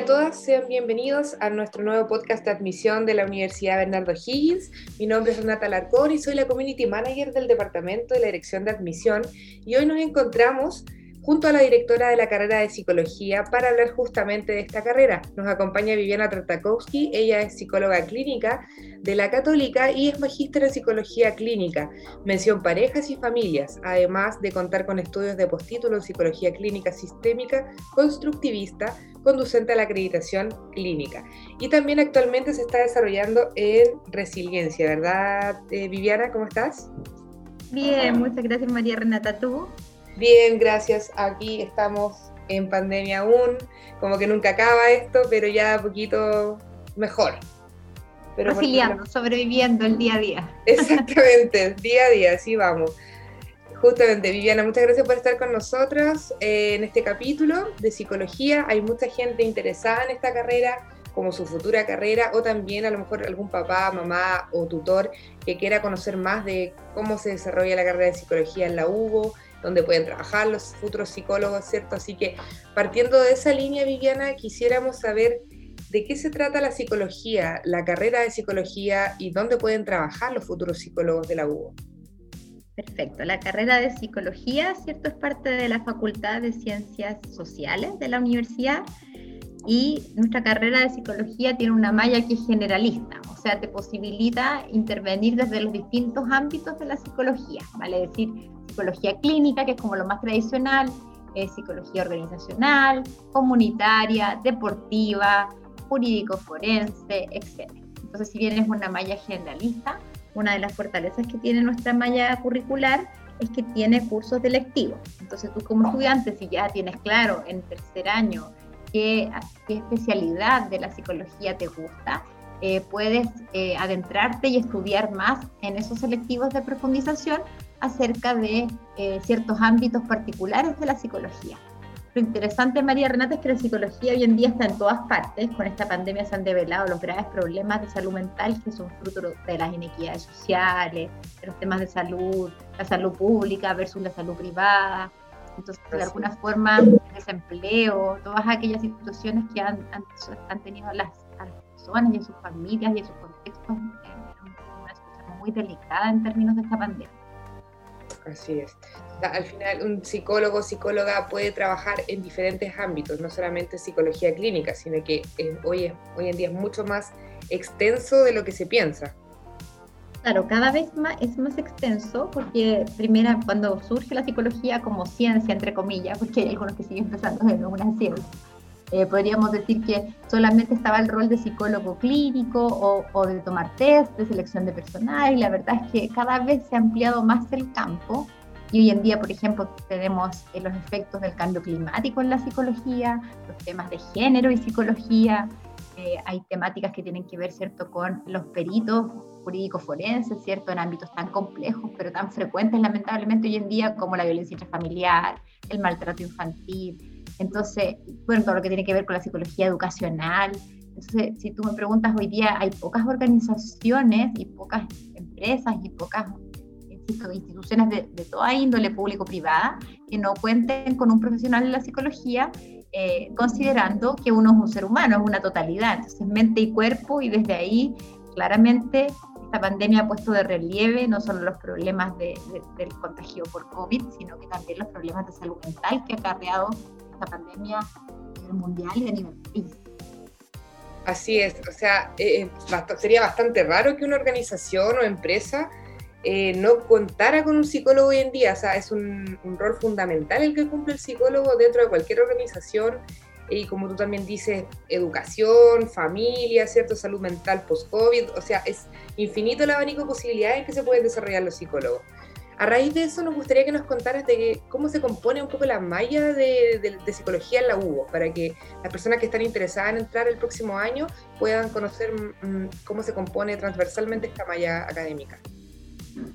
a todas, sean bienvenidos a nuestro nuevo podcast de admisión de la Universidad Bernardo Higgins. Mi nombre es Renata Larcón y soy la Community Manager del Departamento de la Dirección de Admisión y hoy nos encontramos junto a la directora de la carrera de psicología para hablar justamente de esta carrera. Nos acompaña Viviana Tartakowski, ella es psicóloga clínica de la Católica y es magíster en psicología clínica, mención parejas y familias, además de contar con estudios de postítulo en psicología clínica sistémica constructivista, conducente a la acreditación clínica. Y también actualmente se está desarrollando en resiliencia, ¿verdad, eh, Viviana? ¿Cómo estás? Bien, muchas gracias María Renata. ¿Tú? Bien, gracias. Aquí estamos en pandemia aún, como que nunca acaba esto, pero ya un poquito mejor. Pero sobreviviendo el día a día. Exactamente, día a día, así vamos. Justamente, Viviana, muchas gracias por estar con nosotros eh, en este capítulo de psicología. Hay mucha gente interesada en esta carrera como su futura carrera o también a lo mejor algún papá, mamá o tutor que quiera conocer más de cómo se desarrolla la carrera de psicología en la UBO, donde pueden trabajar los futuros psicólogos, ¿cierto? Así que partiendo de esa línea, Viviana, quisiéramos saber de qué se trata la psicología, la carrera de psicología y dónde pueden trabajar los futuros psicólogos de la UBO. Perfecto. La carrera de psicología, ¿cierto? Es parte de la Facultad de Ciencias Sociales de la universidad y nuestra carrera de psicología tiene una malla que es generalista, o sea, te posibilita intervenir desde los distintos ámbitos de la psicología, vale decir, psicología clínica, que es como lo más tradicional, psicología organizacional, comunitaria, deportiva, jurídico forense, etc. Entonces, si bien es una malla generalista, una de las fortalezas que tiene nuestra malla curricular es que tiene cursos electivos. Entonces, tú como estudiante, si ya tienes claro en tercer año qué, especialidad de la psicología te gusta, eh, puedes eh, adentrarte y estudiar más en esos selectivos de profundización acerca de eh, ciertos ámbitos particulares de la psicología. Lo interesante, María Renata, es que la psicología hoy en día está en todas partes. Con esta pandemia se han develado los graves problemas de salud mental que son fruto de las inequidades sociales, de los temas de salud, la salud pública versus la salud privada, entonces, de alguna forma, el desempleo, todas aquellas situaciones que han, han, tenido las, a las personas y a sus familias y a sus contextos, eh, una situación muy delicada en términos de esta pandemia. Así es. Al final, un psicólogo o psicóloga puede trabajar en diferentes ámbitos, no solamente psicología clínica, sino que hoy, hoy en día es mucho más extenso de lo que se piensa. Claro, cada vez más es más extenso porque primero cuando surge la psicología como ciencia, entre comillas, porque hay algunos que siguen pensando en una ciencia, eh, podríamos decir que solamente estaba el rol de psicólogo clínico o, o, de tomar test de selección de personal y la verdad es que cada vez se ha ampliado más el campo y hoy en día, por ejemplo, tenemos eh, los efectos del cambio climático en la psicología, los temas de género y psicología, eh, hay temáticas que tienen que ver, ¿cierto?, con los peritos jurídicos forenses, ¿cierto?, en ámbitos tan complejos, pero tan frecuentes, lamentablemente, hoy en día, como la violencia intrafamiliar, el maltrato infantil. Entonces, bueno, todo lo que tiene que ver con la psicología educacional. Entonces, si tú me preguntas, hoy día hay pocas organizaciones y pocas empresas y pocas instituciones de, de toda índole público-privada que no cuenten con un profesional de la psicología eh, considerando que uno es un ser humano, es una totalidad, entonces mente y cuerpo, y desde ahí claramente esta pandemia ha puesto de relieve no solo los problemas del contagio por COVID, sino que también los problemas de salud mental que ha acarreado pandemia mundial y a nivel. Así es, o sea, eh, eh, sería bastante raro que una organización o empresa eh, no contara con un psicólogo hoy en día. O sea, es un, rol fundamental el que cumple el psicólogo dentro de cualquier organización. Y como tú también dices, educación, familia, ¿cierto? Salud mental post-COVID. O sea, es infinito el abanico de posibilidades que se pueden desarrollar los psicólogos. A raíz de eso, nos gustaría que nos contaras de cómo se compone un poco la malla de, psicología en la UBO, para que las personas que están interesadas en entrar el próximo año puedan conocer mm, cómo se compone transversalmente esta malla académica.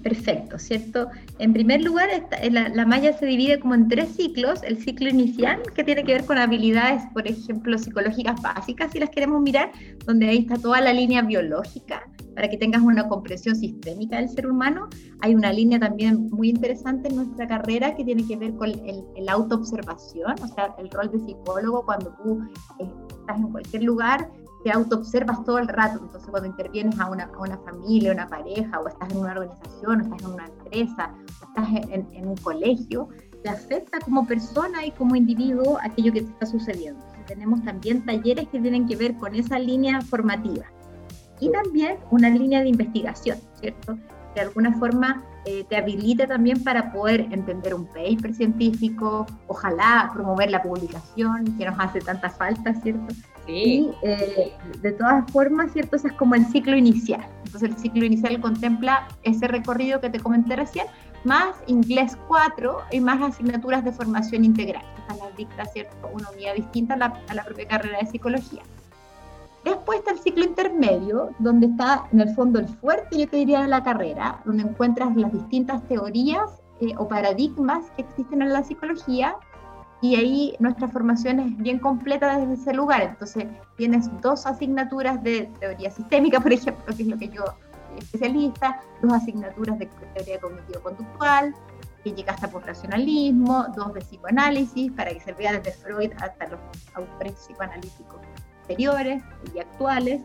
Perfecto, ¿cierto? En primer lugar, eh, la, malla se divide como en tres ciclos. El ciclo inicial, que tiene que ver con habilidades, por ejemplo, psicológicas básicas, si las queremos mirar, donde ahí está toda la línea biológica para que tengas una comprensión sistémica del ser humano, hay una línea también muy interesante en nuestra carrera que tiene que ver con el autoobservación, o sea, el rol de psicólogo cuando tú eh, estás en cualquier lugar, te autoobservas todo el rato. Entonces, cuando intervienes a una, a una familia, una pareja, o estás en una organización, o estás en una empresa, o estás en, en un colegio, te afecta como persona y como individuo aquello que te está sucediendo. tenemos también talleres que tienen que ver con esa línea formativa. Y también una línea de investigación, ¿cierto? De alguna forma eh, te habilita también para poder entender un paper científico, ojalá promover la publicación, que nos hace tanta falta, ¿cierto? Sí. Y eh, de todas formas, ¿cierto? Ese es como el ciclo inicial. Entonces el ciclo inicial contempla ese recorrido que te comenté recién, más inglés 4 y más asignaturas de formación integral. Estas las dicta, ¿cierto? Una unidad distinta a la, a la propia carrera de psicología. Después está el ciclo intermedio, donde está en el fondo el fuerte, yo te diría, de la carrera, donde encuentras las distintas teorías eh, o paradigmas que existen en la psicología, y ahí nuestra formación es bien completa desde ese lugar. Entonces, tienes dos asignaturas de teoría sistémica, por ejemplo, que es lo que yo especialista, dos asignaturas de teoría cognitivo-conductual, que llega hasta racionalismo, dos de psicoanálisis, para que se vea desde Freud hasta los autores psicoanalíticos anteriores y actuales,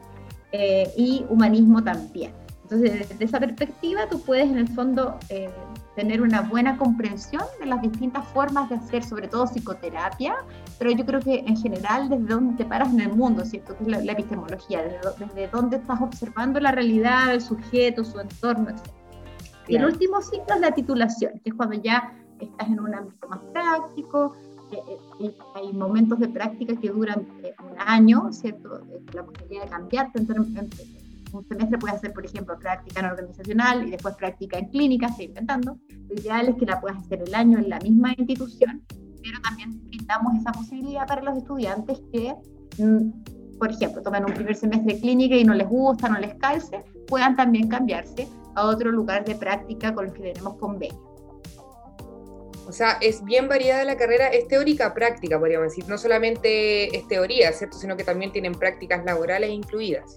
eh, y humanismo también. Entonces, desde esa perspectiva, tú puedes en el fondo eh, tener una buena comprensión de las distintas formas de hacer, sobre todo psicoterapia, pero yo creo que en general desde dónde te paras en el mundo, ¿cierto? Que es la, epistemología, desde, desde, dónde estás observando la realidad, el sujeto, su entorno, etc. Y el último ciclo es la titulación, que es cuando ya estás en un ámbito más práctico, hay momentos de práctica que duran un año, ¿cierto? La posibilidad de entre un semestre puede hacer, por ejemplo, práctica en organizacional y después práctica en clínica, estoy inventando. Lo ideal es que la puedas hacer el año en la misma institución, pero también brindamos esa posibilidad para los estudiantes que, mm, por ejemplo, toman un primer semestre de clínica y no les gusta, no les calce, puedan también cambiarse a otro lugar de práctica con los que tenemos convenio. O sea, es bien variada la carrera, es teórica práctica, podríamos decir. No solamente es teoría, ¿cierto? Sino que también tienen prácticas laborales incluidas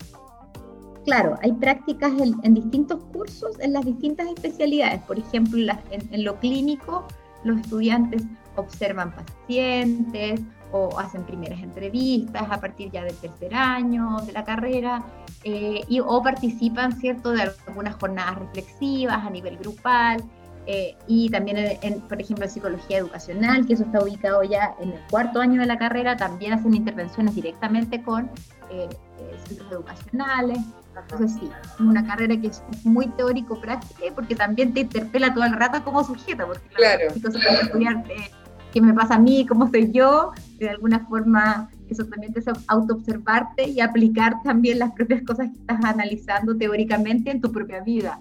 claro, hay prácticas en, distintos cursos, en las distintas especialidades. Por ejemplo, en, lo clínico, los estudiantes observan pacientes o hacen primeras entrevistas a partir ya del tercer año de la carrera, eh, y, o participan, ¿cierto?, de algunas jornadas reflexivas a nivel grupal. Eh, y también, en, por ejemplo, en psicología educacional, que eso está ubicado ya en el cuarto año de la carrera, también hacen intervenciones directamente con eh, centros educacionales. Entonces sí, es una carrera que es muy teórico-práctica porque también te interpela todo el rato como sujeta, porque claro. estudiar qué me pasa a mí, cómo soy yo, de alguna forma eso también te hace autoobservarte y aplicar también las propias cosas que estás analizando teóricamente en tu propia vida.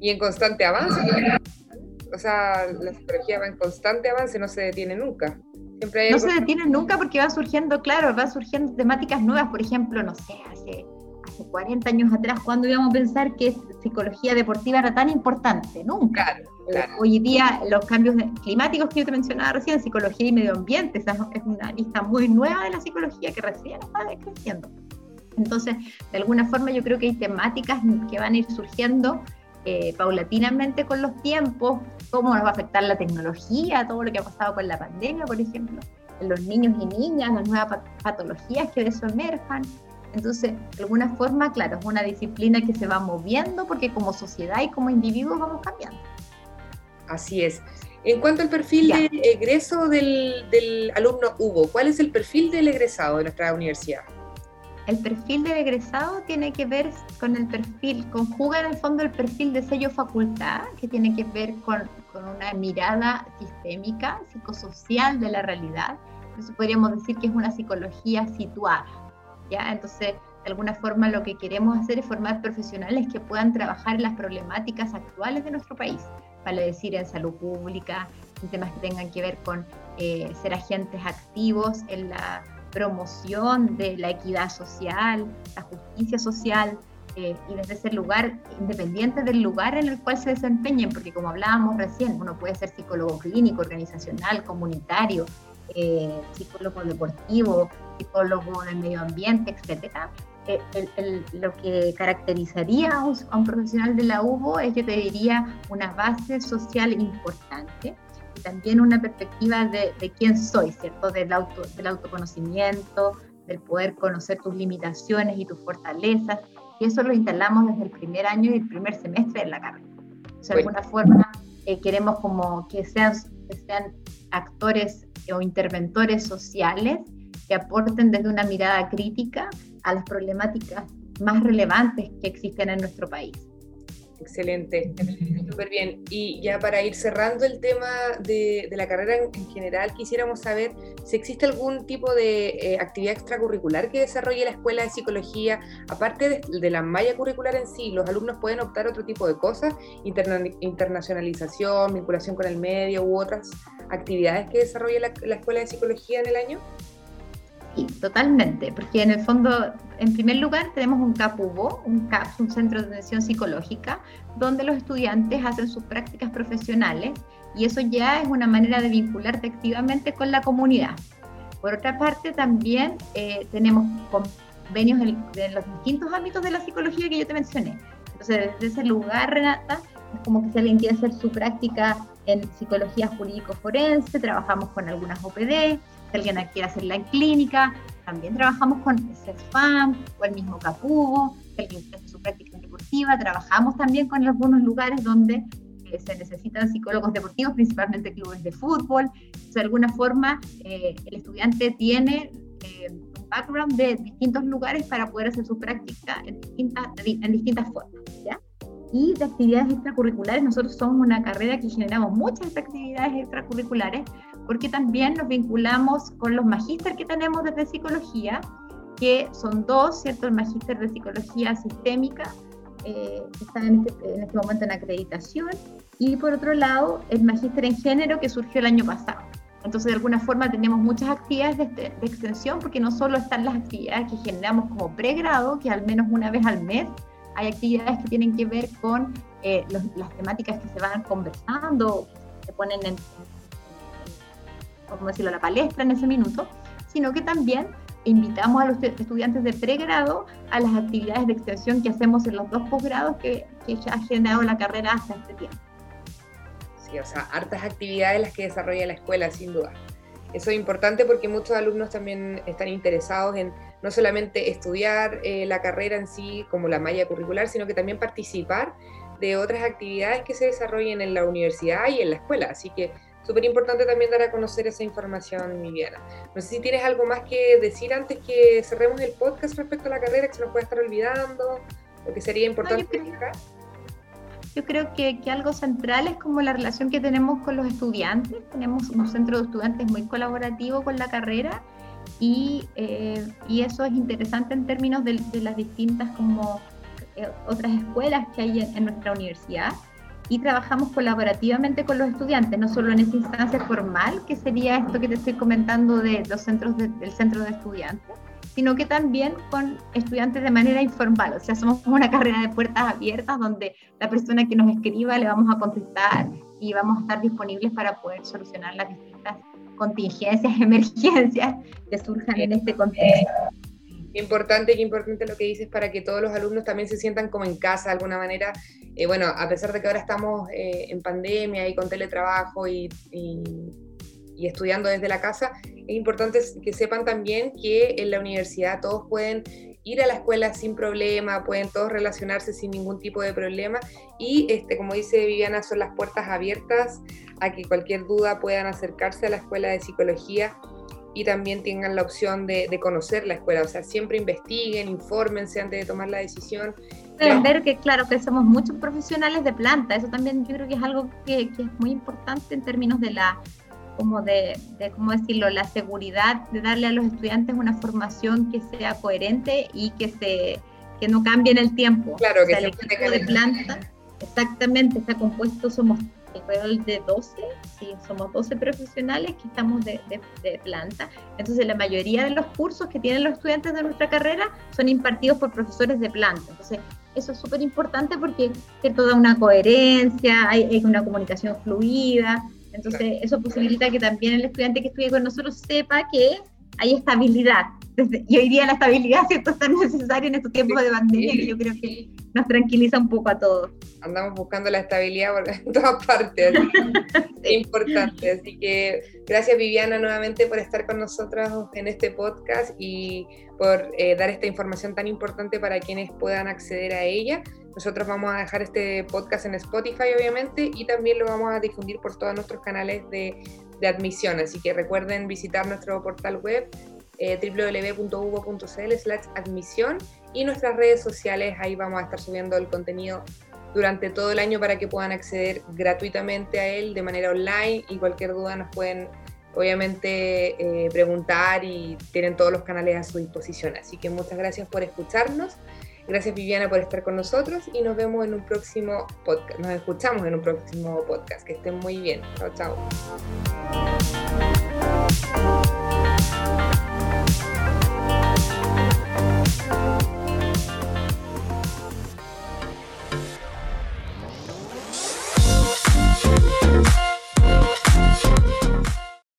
Y en constante avance. O sea, la psicología va en constante avance, no se detiene nunca. Siempre no se detiene nunca porque van surgiendo, claro, van surgiendo temáticas nuevas, por ejemplo, no sé, hace 40 años atrás, ¿cuándo íbamos a pensar que psicología deportiva era tan importante? Nunca. Hoy día los cambios climáticos que yo te mencionaba recién, psicología y medio ambiente, esa es una lista muy nueva de la psicología que recién está creciendo. Entonces, de alguna forma yo creo que hay temáticas que van a ir surgiendo eh, paulatinamente con los tiempos, cómo nos va a afectar la tecnología, todo lo que ha pasado con la pandemia, por ejemplo, los niños y niñas, las nuevas patologías que de eso emerjan, entonces, de alguna forma, claro, es una disciplina que se va moviendo porque como sociedad y como individuos vamos cambiando. Así es. En cuanto al perfil de egreso del, alumno Hugo, ¿cuál es el perfil del egresado de nuestra universidad? El perfil del egresado tiene que ver con el perfil, conjuga en el fondo el perfil de sello facultad, que tiene que ver con, con una mirada sistémica, psicosocial de la realidad. Eso podríamos decir que es una psicología situada. Entonces, de alguna forma lo que queremos hacer es formar profesionales que puedan trabajar en las problemáticas actuales de nuestro país, vale decir en salud pública, en temas que tengan que ver con eh, ser agentes activos en la promoción de la equidad social, la justicia social, eh, y desde ese lugar, independiente del lugar en el cual se desempeñen, porque como hablábamos recién, uno puede ser psicólogo clínico, organizacional, comunitario, eh, psicólogo deportivo, psicólogo del medio ambiente, etcétera, lo que caracterizaría a un, profesional de la UBO es, yo te diría, una base social importante y también una perspectiva de, quién soy, ¿cierto? Del, auto, del autoconocimiento, del poder conocer tus limitaciones y tus fortalezas. Y eso lo instalamos desde el primer año y el primer semestre de la carrera. O sea, de alguna forma eh, queremos como que sean, que sean actores o interventores sociales que aporten desde una mirada crítica a las problemáticas más relevantes que existen en nuestro país. Excelente, súper bien. Y ya para ir cerrando el tema de, la carrera en, general, quisiéramos saber si existe algún tipo de eh, actividad extracurricular que desarrolle la Escuela de Psicología, aparte de, la malla curricular en sí, los alumnos pueden optar otro tipo de cosas, internacionalización, vinculación con el medio u otras actividades que desarrolle la Escuela de Psicología en el año. Sí, totalmente, porque en el fondo, en primer lugar, tenemos un CAPUBO, un CAPS, un centro de atención psicológica, donde los estudiantes hacen sus prácticas profesionales y eso ya es una manera de vincularte activamente con la comunidad. Por otra parte, también eh, tenemos convenios en, en, los distintos ámbitos de la psicología que yo te mencioné. Entonces, desde ese lugar, Renata, es como que si alguien quiere hacer su práctica en psicología jurídico-forense, trabajamos con algunas OPD, si alguien quiere hacerla en clínica, también trabajamos con CESFAM o el mismo Capugo, si alguien quiere hacer su práctica deportiva, trabajamos también con algunos lugares donde eh, se necesitan psicólogos deportivos, principalmente clubes de fútbol. de alguna forma, eh, el estudiante tiene eh, un background de distintos lugares para poder hacer su práctica en distintas, en distintas formas. ¿ya? Y de actividades extracurriculares, nosotros somos una carrera que generamos muchas actividades extracurriculares porque también nos vinculamos con los magísteres que tenemos desde psicología, que son dos, ¿cierto? El magíster de psicología sistémica, eh, que está en este, en este, momento en acreditación, y por otro lado, el magíster en género que surgió el año pasado. Entonces, de alguna forma, tenemos muchas actividades de, de, extensión, porque no solo están las actividades que generamos como pregrado, que al menos una vez al mes hay actividades que tienen que ver con eh, las temáticas que se van conversando, que se ponen en, como decirlo, la palestra en ese minuto, sino que también invitamos a los estudiantes de pregrado a las actividades de extensión que hacemos en los dos posgrados que, que ya ha generado la carrera hasta este tiempo. Sí, o sea, hartas actividades las que desarrolla la escuela, sin duda. Eso es importante porque muchos alumnos también están interesados en no solamente estudiar eh, la carrera en sí como la malla curricular, sino que también participar de otras actividades que se desarrollen en la universidad y en la escuela. Así que súper importante también dar a conocer esa información, Viviana. No sé si tienes algo más que decir antes que cerremos el podcast respecto a la carrera, que se nos puede estar olvidando, o que sería importante yo creo que, que, algo central es como la relación que tenemos con los estudiantes. Tenemos un centro de estudiantes muy colaborativo con la carrera y, eh, y eso es interesante en términos de, las distintas como eh, otras escuelas que hay en, nuestra universidad y trabajamos colaborativamente con los estudiantes, no solo en esa instancia formal, que sería esto que te estoy comentando de los centros del centro de estudiantes, sino que también con estudiantes de manera informal. O sea, somos una carrera de puertas abiertas donde la persona que nos escriba le vamos a contestar y vamos a estar disponibles para poder solucionar las distintas contingencias, emergencias que surjan en este contexto. Importante, qué importante lo que dices para que todos los alumnos también se sientan como en casa de alguna manera. Eh, bueno, a pesar de que ahora estamos eh, en pandemia y con teletrabajo y, estudiando desde la casa, es importante que sepan también que en la universidad todos pueden ir a la escuela sin problema, pueden todos relacionarse sin ningún tipo de problema y este, como dice Viviana, son las puertas abiertas a que cualquier duda puedan acercarse a la escuela de psicología y también tengan la opción de, conocer la escuela, o sea, siempre investiguen, infórmense antes de tomar la decisión. Deben ver que, claro, que somos muchos profesionales de planta, eso también yo creo que es algo que, que es muy importante en términos de la como de, de, ¿cómo decirlo?, la seguridad de darle a los estudiantes una formación que sea coherente y que, se, que no cambie en el tiempo. Claro, que el equipo de planta, exactamente, está compuesto, somos alrededor de 12, sí, somos 12 profesionales que estamos de, de, planta. Entonces, la mayoría de los cursos que tienen los estudiantes de nuestra carrera son impartidos por profesores de planta. Entonces, eso es súper importante porque hay toda una coherencia, hay, hay, una comunicación fluida, entonces, eso posibilita que también el estudiante que estudie con nosotros sepa que hay estabilidad. Y hoy día la estabilidad ¿cierto? es tan necesaria en estos tiempos de pandemia que yo creo que nos tranquiliza un poco a todos. Andamos buscando la estabilidad en todas partes, es importante. Así que gracias Viviana nuevamente por estar con nosotros en este podcast y por eh, dar esta información tan importante para quienes puedan acceder a ella. Nosotros vamos a dejar este podcast en Spotify, obviamente, y también lo vamos a difundir por todos nuestros canales de, de admisión. Así que recuerden visitar nuestro portal web eh, www.hugo.cl slash admisión y nuestras redes sociales. Ahí vamos a estar subiendo el contenido durante todo el año para que puedan acceder gratuitamente a él de manera online y cualquier duda nos pueden obviamente eh, preguntar y tienen todos los canales a su disposición. Así que muchas gracias por escucharnos. Gracias Viviana por estar con nosotros y nos vemos en un próximo podcast. Nos escuchamos en un próximo podcast. Que estén muy bien. Chao, chao.